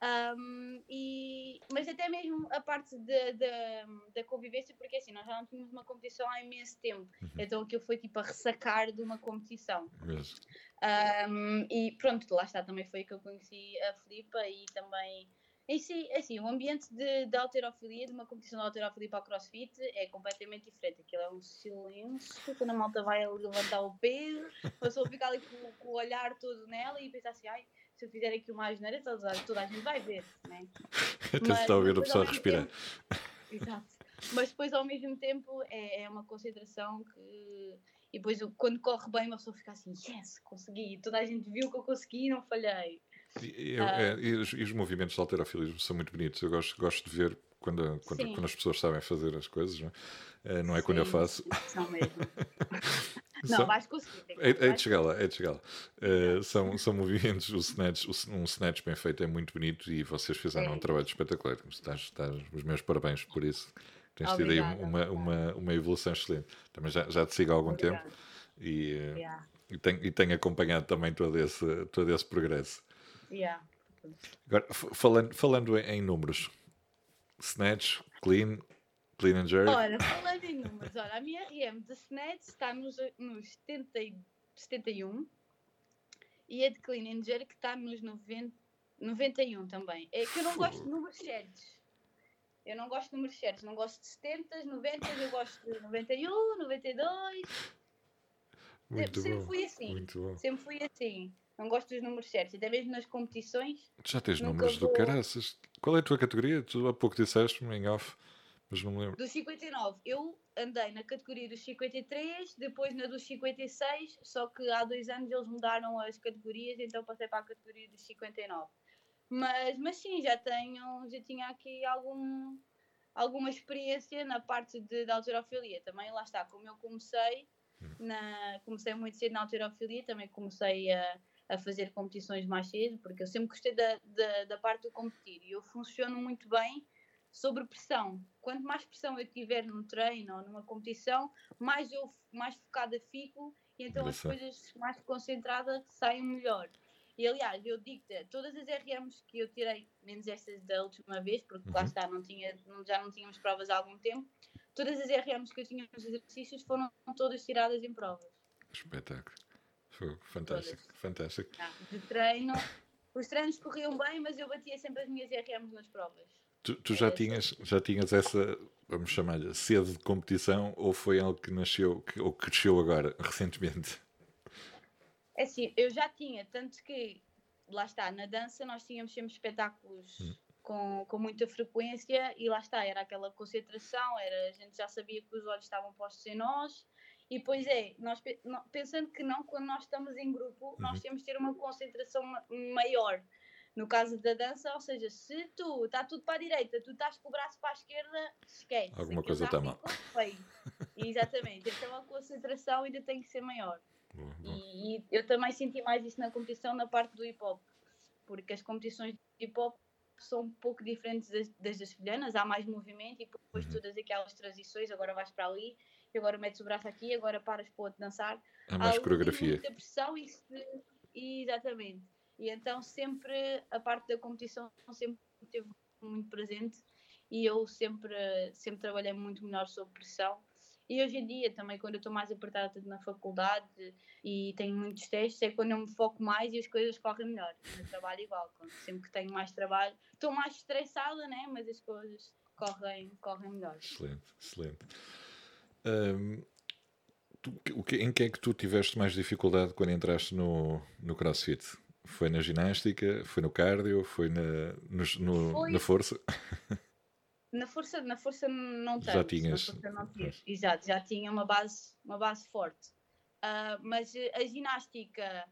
Um, e, mas até mesmo a parte da convivência, porque assim, nós já não tínhamos uma competição há imenso tempo, uhum. então aquilo foi tipo a ressacar de uma competição. Um, e pronto, lá está, também foi que eu conheci a Filipa e também. Em si, assim, o ambiente de, de alterofilia, de uma competição de alterofilia para o crossfit, é completamente diferente. Aquilo é um silêncio, quando a malta vai levantar o peso, a pessoa fica ali com, com o olhar todo nela e pensa assim, ai se eu fizer aqui uma asneira, toda, a gente vai ver, né? Até se está a ouvir a pessoa respirar. Tempo, exato. Mas depois, ao mesmo tempo, é, é uma concentração que. E depois, quando corre bem, uma pessoa fica assim: yes, consegui. Toda a gente viu que eu consegui e não falhei. E, eu, ah. é, e, os, e, os, movimentos de alterofilismo são muito bonitos. Eu gosto, gosto de ver quando, quando, quando, as pessoas sabem fazer as coisas, não é, não é quando eu faço. São mesmo. Não, vais conseguir. É, é de chegar lá, é de chegar lá. Uh, são, são movimentos, o snatch, um snatch bem feito é muito bonito e vocês fizeram é. um trabalho espetacular. Estás, estás, os meus parabéns por isso. Tens tido aí uma, uma, uma evolução excelente. Também já, já te sigo há algum Obrigada. tempo e, uh, yeah. e, tenho, e tenho acompanhado também todo esse, todo esse progresso. Yeah. Agora, falando, falando em números, snatch, clean, Clean and jerk. Olha, falando em números, olha, a minha RM de Snatch está nos, nos 70, 71 e a de Clean and Jerk está nos 90, 91 também. É que eu não gosto de números certos. Eu não gosto de números certos, não gosto de 70, 90, eu gosto de 91, 92. Muito sempre bom. fui assim. Sempre fui assim. Não gosto dos números certos, até mesmo nas competições. Tu já tens números vou... do caraças. Qual é a tua categoria? Tu há pouco disseste-me em off mas não me lembro. Dos 59. Eu andei na categoria dos 53, depois na dos 56, só que há dois anos eles mudaram as categorias, então passei para a categoria dos 59. Mas, mas sim, já tenho, já tinha aqui algum, alguma experiência na parte de, de alterofilia. Também lá está, como eu comecei, hum. na, comecei muito cedo na alterofilia, também comecei a, a fazer competições mais cedo, porque eu sempre gostei da, da, da parte do competir e eu funciono muito bem sobre pressão. Quanto mais pressão eu tiver num treino ou numa competição, mais eu mais focada fico e então as coisas mais concentradas saem melhor. E aliás, eu digo-te, todas as RMs que eu tirei, menos estas da última vez, porque uhum. lá está, não tinha, já não tínhamos provas há algum tempo, todas as RMs que eu tinha nos exercícios foram todas tiradas em provas. Espetáculo. Fantástico, todas. fantástico. Ah, de treino, os treinos corriam bem, mas eu batia sempre as minhas RMs nas provas. Tu, tu já, tinhas, já tinhas essa, vamos chamar-lhe, sede de competição ou foi algo que nasceu que, ou cresceu agora, recentemente? É assim, eu já tinha, tanto que, lá está, na dança nós tínhamos sempre espetáculos hum. com, com muita frequência e lá está, era aquela concentração, era, a gente já sabia que os olhos estavam postos em nós e pois é, nós pensando que não, quando nós estamos em grupo, nós uhum. temos de ter uma concentração maior no caso da dança, ou seja, se tu está tudo para a direita, tu estás com o braço para a esquerda, esquece. Alguma coisa está mal. Exatamente. Então a concentração ainda tem que ser maior. E, e, eu também senti mais isso na competição na parte do hip hop, porque as competições de hip hop são um pouco diferentes das, das das há mais movimento e depois uhum. todas aquelas transições, agora vais para ali, e agora metes o braço aqui, agora paras para o outro dançar. Há mais há coreografia. Muita pressão e, e exatamente. E então sempre a parte da competição sempre esteve muito presente e eu sempre, sempre trabalhei muito melhor sob pressão. E hoje em dia também, quando eu estou mais apertada na faculdade e tenho muitos testes, é quando eu me foco mais e as coisas correm melhor. No trabalho igual, sempre que tenho mais trabalho, estou mais estressada, né? mas as coisas correm, correm melhor. Excelente, excelente. Um, tu, o que, em que é que tu tiveste mais dificuldade quando entraste no, no CrossFit? Foi na ginástica, foi no cardio, foi na, no, no foi... na força? Na força, na força não tanto. Já tinhas. Não Exato, já tinha uma base, uma base forte. Uh, mas a ginástica,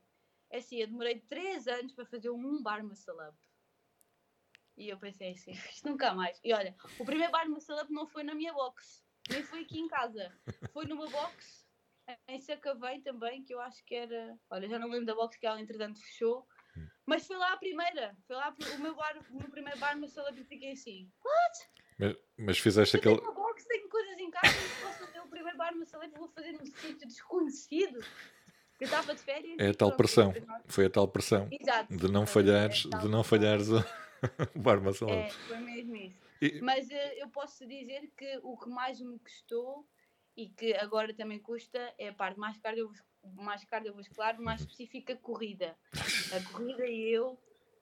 é assim, eu demorei 3 anos para fazer um bar muscle up. E eu pensei assim, isto nunca mais. E olha, o primeiro bar muscle up não foi na minha box, nem foi aqui em casa. Foi numa box em Sacavém também, que eu acho que era. Olha, já não lembro da box que ela entretanto fechou. Mas foi lá a primeira. Foi lá o meu, bar, o meu primeiro bar up e fiquei assim, what? Mas, mas fizeste Eu aquele. tenho uma box, tenho coisas em casa, não posso fazer o primeiro bar up, vou fazer num sítio desconhecido. Eu estava de férias. É a tal pressão. Foi a tal pressão Exato. de não Foi- falhares, é de não falhares o, o bar muscle É, foi mesmo isso. E- Mas eh, eu posso dizer que o que mais me custou e que agora também custa é a parte mais, mais cardiovascular, mais Uhum. específica corrida. A corrida e eu,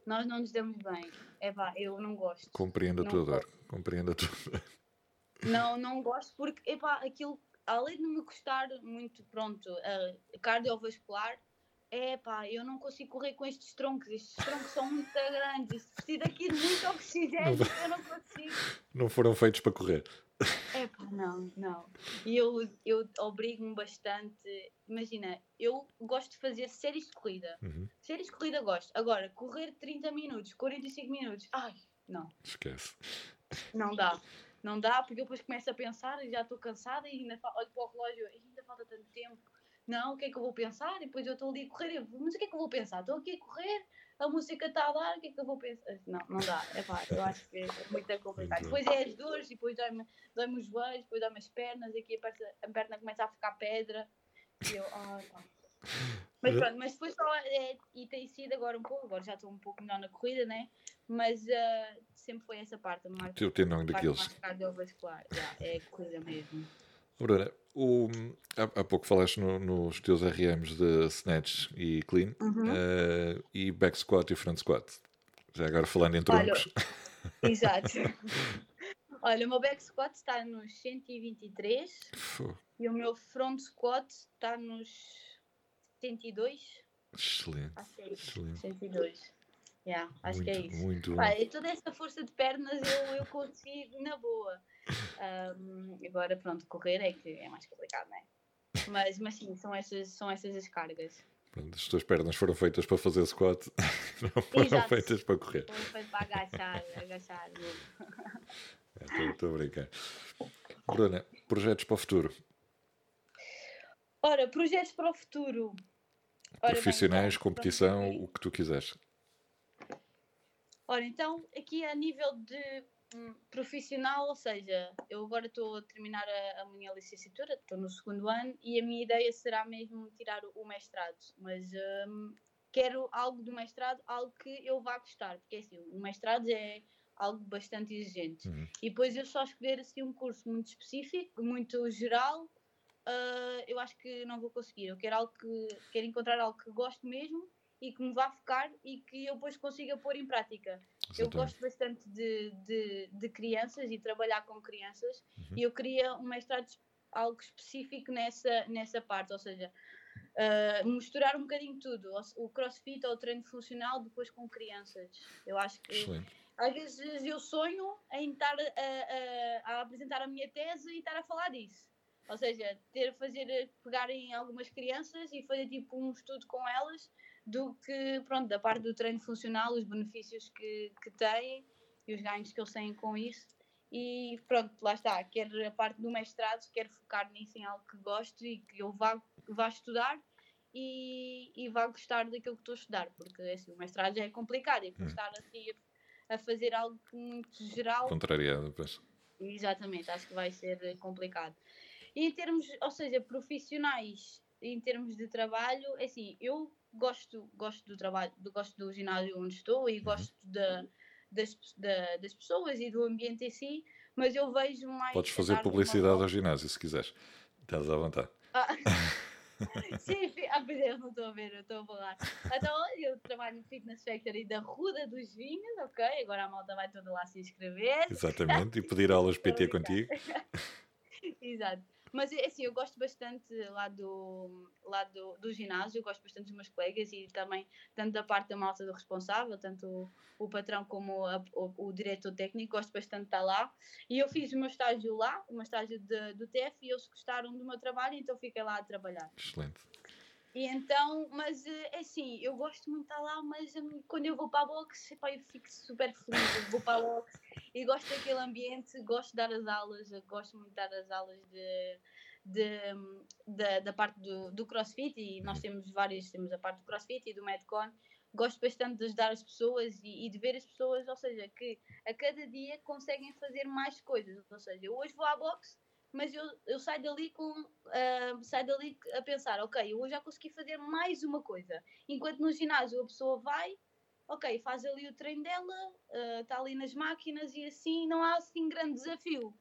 nós não nos damos bem. É pá, eu não gosto. Compreendo a Não tua dor. Compreendo a tua dor. Não, não gosto porque, epá, aquilo, além de me custar muito, pronto, a cardiovascular, é pá, eu não consigo correr com estes troncos. Estes troncos são muito grandes. Isto precisa aqui de muito oxigênio. Eu não consigo. Não foram feitos para correr. É pá, não, não. E eu, eu obrigo-me bastante. Imagina, eu gosto de fazer séries de corrida. Uhum. Séries de corrida gosto. Agora, correr 30 minutos, 45 minutos, ai, não, Esquece. não dá. Não dá, porque eu depois começo a pensar e já estou cansada e ainda olho para o relógio e ainda falta tanto tempo. Não, o que é que eu vou pensar? E depois eu estou ali a correr, mas o que é que eu vou pensar? Estou aqui a correr, a música está a dar, o que é que eu vou pensar? Não, não dá. É pá, eu acho que é muito complicado. Depois é as dores, depois dói-me dói os joelhos, depois dói-me as pernas, e aqui a perna, a perna começa a ficar pedra. E eu, ah, pá. Mas pronto, mas depois só é, e tem sido agora um pouco, agora já estou um pouco melhor na corrida, né? Mas ah, sempre foi essa parte, a marca, Teu tendão daqueles. mais cardiovascular. É a corrida mesmo. Bruna, o, há, há pouco falaste no- nos teus RMs de snatch e clean Uhum. eh, e back squat e front squat. Já agora falando em Olha, troncos. Exato. Olha, o meu back squat está nos 123 Fô, e o meu front squat está nos 102. Excelente. Acho que é isso. Excelente. 102. Yeah, acho muito, que é isso. muito Pá, e toda essa força de pernas eu, eu consigo na boa. Ahm, agora, pronto, correr é que é mais complicado, não é? Mas, mas sim, são essas, são essas as cargas. Pronto, as tuas pernas foram feitas para fazer squat, não foram Exato. feitas para correr. Foi feito para agachar, agachar. Estou a brincar. Bruna, projetos para o futuro? Ora, projetos para o futuro. Ora bem, Profissionais, então, competição, o que tu quiseres. Ora, então, aqui a nível de profissional, ou seja, eu agora estou a terminar a, a minha licenciatura, estou no segundo ano, e a minha ideia será mesmo tirar o, o mestrado, mas hum, quero algo do mestrado, algo que eu vá gostar, porque assim, o mestrado é algo bastante exigente. Uhum. E depois eu só escolher assim um curso muito específico, muito geral, ah, eu acho que não vou conseguir. Eu quero algo que quero encontrar algo que gosto mesmo e que me vá focar e que eu depois consiga pôr em prática. Eu gosto bastante de, de, de crianças e trabalhar com crianças Uhum. e eu queria um mestrado es- algo específico nessa, nessa parte, ou seja, ah, misturar um bocadinho tudo, o crossfit ou o treino funcional depois com crianças. Eu acho que Excelente. às vezes eu sonho em estar a, a- a apresentar a minha tese e estar a falar disso. Ou seja, ter fazer, pegar em algumas crianças e fazer tipo um estudo com elas do que, pronto, da parte do treino funcional, os benefícios que, que têm e os ganhos que eles têm com isso. E pronto, lá está, quero a parte do mestrado, quero focar nisso em algo que gosto e que eu vá, vá estudar e, e vá gostar daquilo que estou a estudar, porque assim, o mestrado já é complicado e Hum. estar assim a, a fazer algo muito geral, Contrariado, pois. exatamente, acho que vai ser complicado. E em termos, ou seja, profissionais, em termos de trabalho, é assim, eu gosto, gosto do trabalho, do, gosto do ginásio onde estou e gosto da, das, da- das pessoas e do ambiente em si, mas eu vejo mais. Podes fazer publicidade ao ginásio se quiseres. Estás à vontade. Ah, Sim, ah, pois é, eu não estou a ver, eu estou a falar. Então, eu trabalho no Fitness Factory da Ruda dos Vinhos, ok? Agora a malta vai toda lá se inscrever. Exatamente. E pedir aulas PT contigo. Exato. Mas é assim, eu gosto bastante lá do, lá do, do ginásio, gosto bastante dos meus colegas e também, tanto da parte da malta do responsável, tanto o, o patrão como a- o, o diretor técnico, gosto bastante de estar lá. E eu fiz o meu estágio lá, o meu estágio de- do TEF, e eles gostaram do meu trabalho, então fiquei lá a trabalhar. Excelente. E então, mas eh, é assim, eu gosto muito de estar lá, mas hum, quando eu vou para a boxe, epá, eu fico super feliz. Eu vou para a boxe e gosto daquele ambiente, gosto de dar as aulas, gosto muito de dar as aulas de, de, hum, da, da parte do, do CrossFit e nós temos várias, temos a parte do CrossFit e do Medcon. Gosto bastante de ajudar as pessoas e, e de ver as pessoas, ou seja, que a cada dia conseguem fazer mais coisas. Ou seja, eu hoje vou à boxe mas eu, eu saio dali com uh, saio dali a pensar, ok, eu já consegui fazer mais uma coisa. Enquanto no ginásio a pessoa vai, ok, faz ali o treino dela, está uh, ali nas máquinas e assim não há assim grande desafio.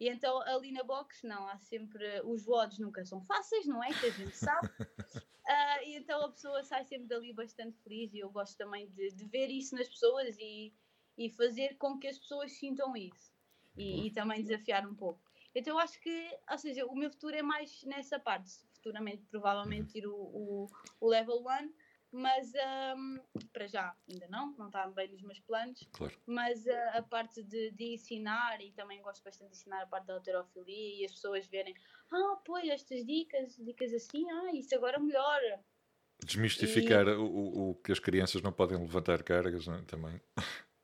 E então ali na box não, há sempre os WODs nunca são fáceis, não é? Que a gente sabe. Uh, e então a pessoa sai sempre dali bastante feliz e eu gosto também de, de ver isso nas pessoas e, e fazer com que as pessoas sintam isso. E, e também desafiar um pouco. Então eu acho que, ou seja, o meu futuro é mais nessa parte. Futuramente, provavelmente, ir o, o, o level 1, mas um, para já ainda não, não está bem nos meus planos. Claro. Mas a, a parte de, de, ensinar, e também gosto bastante de ensinar a parte da alterofilia e as pessoas verem, ah, pois, estas dicas, dicas assim, ah, isso agora melhora. Desmistificar e... o, o, que as crianças não podem levantar cargas não é? também.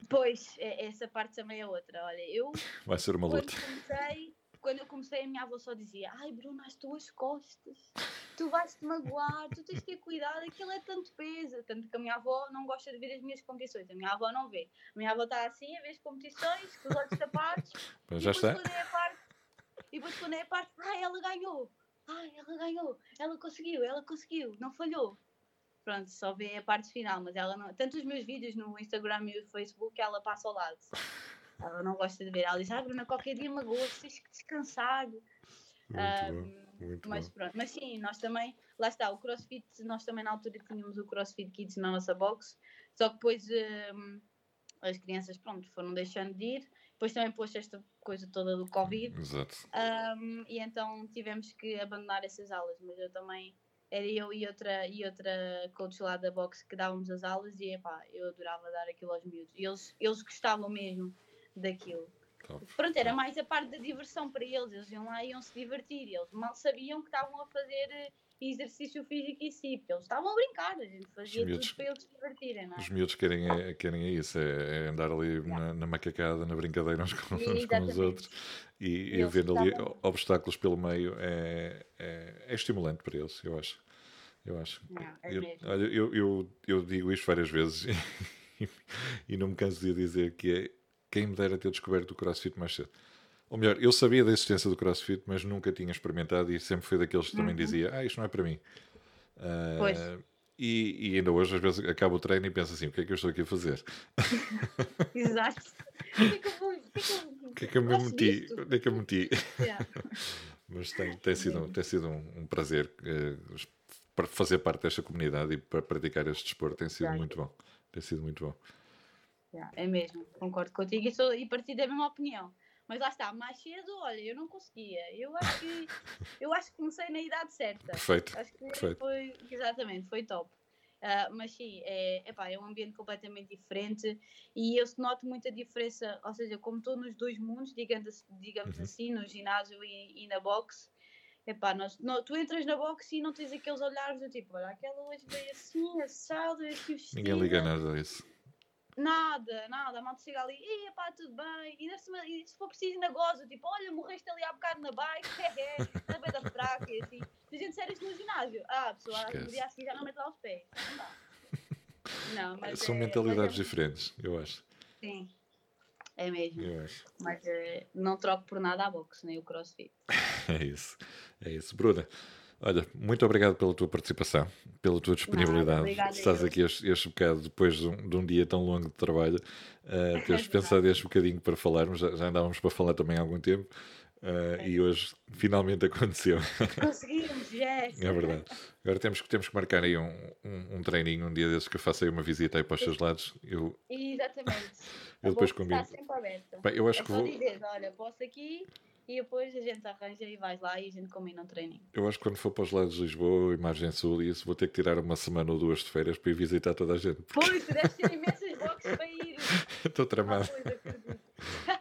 Pois, é, essa parte também é outra. Olha, eu. Vai ser uma luta. Comecei, quando eu comecei, a minha avó só dizia: Ai, Bruna, as tuas costas, tu vais-te magoar, tu tens de ter cuidado, aquilo é tanto peso. Tanto que a minha avó não gosta de ver as minhas competições, a minha avó não vê. A minha avó está assim a ver as competições, com os olhos tapados. Mas já está. É parte, e depois, quando é a parte, ai, ela ganhou, ai, ela ganhou, ela conseguiu, ela conseguiu, não falhou. Pronto, só vê a parte final, mas ela não. Tanto os meus vídeos no Instagram e no Facebook, ela passa ao lado. Ela não gosta de ver. Ela diz: Ah, Bruna, qualquer dia magoa, tens que descansar. Muito um, muito mas pronto, mas sim, nós também, lá está, o CrossFit, nós também na altura tínhamos o CrossFit Kids na nossa box, só que depois um, as crianças, pronto, foram deixando de ir, depois também pôs esta coisa toda do Covid, Exato. Um, e então tivemos que abandonar essas aulas, mas eu também, era eu e outra, e outra coach lá da box que dávamos as aulas e epá, eu adorava dar aquilo aos miúdos, e eles, eles gostavam mesmo daquilo. Top. Pronto, era mais a parte da diversão para eles. Eles iam lá e iam se divertir. Eles mal sabiam que estavam a fazer eh, exercício físico em si, porque eles estavam a brincar. A gente fazia miúdos, tudo para eles se divertirem. Não é? Os miúdos querem é, querem é isso: é, é andar ali na, na, macacada, na brincadeira uns com, uns com os outros e, e vendo ali obstáculos pelo meio é, é, é, estimulante para eles, eu acho. Eu acho. Não, é eu, olha, eu, eu, eu digo isto várias vezes e, e não me canso de dizer que é quem me dera ter descoberto o CrossFit mais cedo. Ou melhor, eu sabia da existência do CrossFit, mas nunca tinha experimentado e sempre fui daqueles que também uhum. dizia: Ah, isto não é para mim. Uh, pois. E, e, ainda hoje, às vezes, acabo o treino e penso assim: o que é que eu estou aqui a fazer? Exato. O que é que eu me meti? Onde é que eu meti? Yeah. Mas tem, tem, sido, tem sido um, um prazer uh, para fazer parte desta comunidade e para praticar este desporto. Tem sido muito bom. Tem sido muito bom. Yeah, é mesmo, concordo contigo e, sou, e partilho da mesma opinião. Mas lá está, mais cedo, olha, eu não conseguia. Eu acho que eu acho que comecei na idade certa. Perfeito. Acho que Perfeito. foi exatamente, foi top. Uh, mas sim, é, epá, é um ambiente completamente diferente e eu noto muita diferença, ou seja, como estou nos dois mundos, digamos, digamos uhum. assim, no ginásio e, e na boxe, epá, nós, não, tu entras na boxe e não tens aqueles olhares do tipo, olha, aquela hoje veio assim, assado, assim, vestida. Ninguém liga nada a isso. Nada, nada, a malta chega ali, e pá, tudo bem, e, cima, e se for preciso na goza, tipo, olha, morreste ali há bocado na bike, é, é, na beira da fraca, e assim. Se a gente sério no ginásio, ah, a pessoa no dia a seguir já não mete lá os pés, não dá. Não, mas São é, mentalidades mas é, diferentes, eu acho. Sim, é mesmo. Eu acho. Mas é, não troco por nada a boxe, nem o crossfit. é isso, é isso. Bruna, Olha, muito obrigado pela tua participação, pela tua disponibilidade. Estás aqui este, este bocado depois de um, de um, dia tão longo de trabalho, uh, teres pensado este bocadinho para falarmos, já, já andávamos para falar também há algum tempo. Uh, é. E hoje finalmente aconteceu. Conseguimos, yes. É verdade. Agora temos, temos que marcar aí um, um, um treininho, um dia desses que eu faça aí uma visita aí para os seus lados. Eu... Exatamente. eu depois combino. Está sempre aberto. Bem, eu acho é que vou. Dizer, olha, posso aqui e depois a gente arranja e vais lá e a gente combina um treininho. Eu acho que quando for para os lados de Lisboa e Margem Sul, isso vou ter que tirar uma semana ou duas de férias para ir visitar toda a gente. Porque... Pois, tu deves ter imensas boxes para ir. Estou tramado. Ah,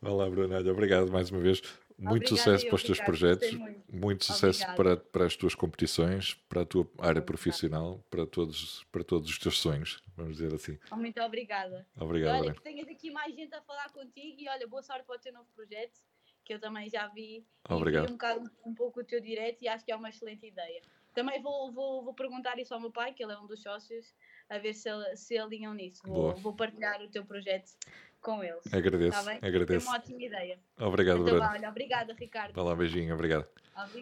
Olá, Brunalha. Obrigado mais uma vez. muito Obrigada sucesso para os teus projetos, muito. muito sucesso Obrigada. para, para as tuas competições, para a tua área profissional, para todos, para todos os teus sonhos, vamos dizer assim. Oh, Muito obrigada. E Obrigado, olha, que tenhas aqui mais gente a falar contigo e olha, boa sorte para o teu novo projeto, que eu também já vi e Obrigado. vi um bocado um pouco o teu direto e acho que é uma excelente ideia. Também vou, vou, vou perguntar isso ao meu pai, que ele é um dos sócios, a ver se, se alinham nisso. Vou, vou partilhar o teu projeto com eles. Agradeço, Está bem? É agradeço. uma ótima ideia. Obrigado, Então, vá, olha, obrigada, Ricardo. Vai lá, beijinho, obrigado. Obrigada.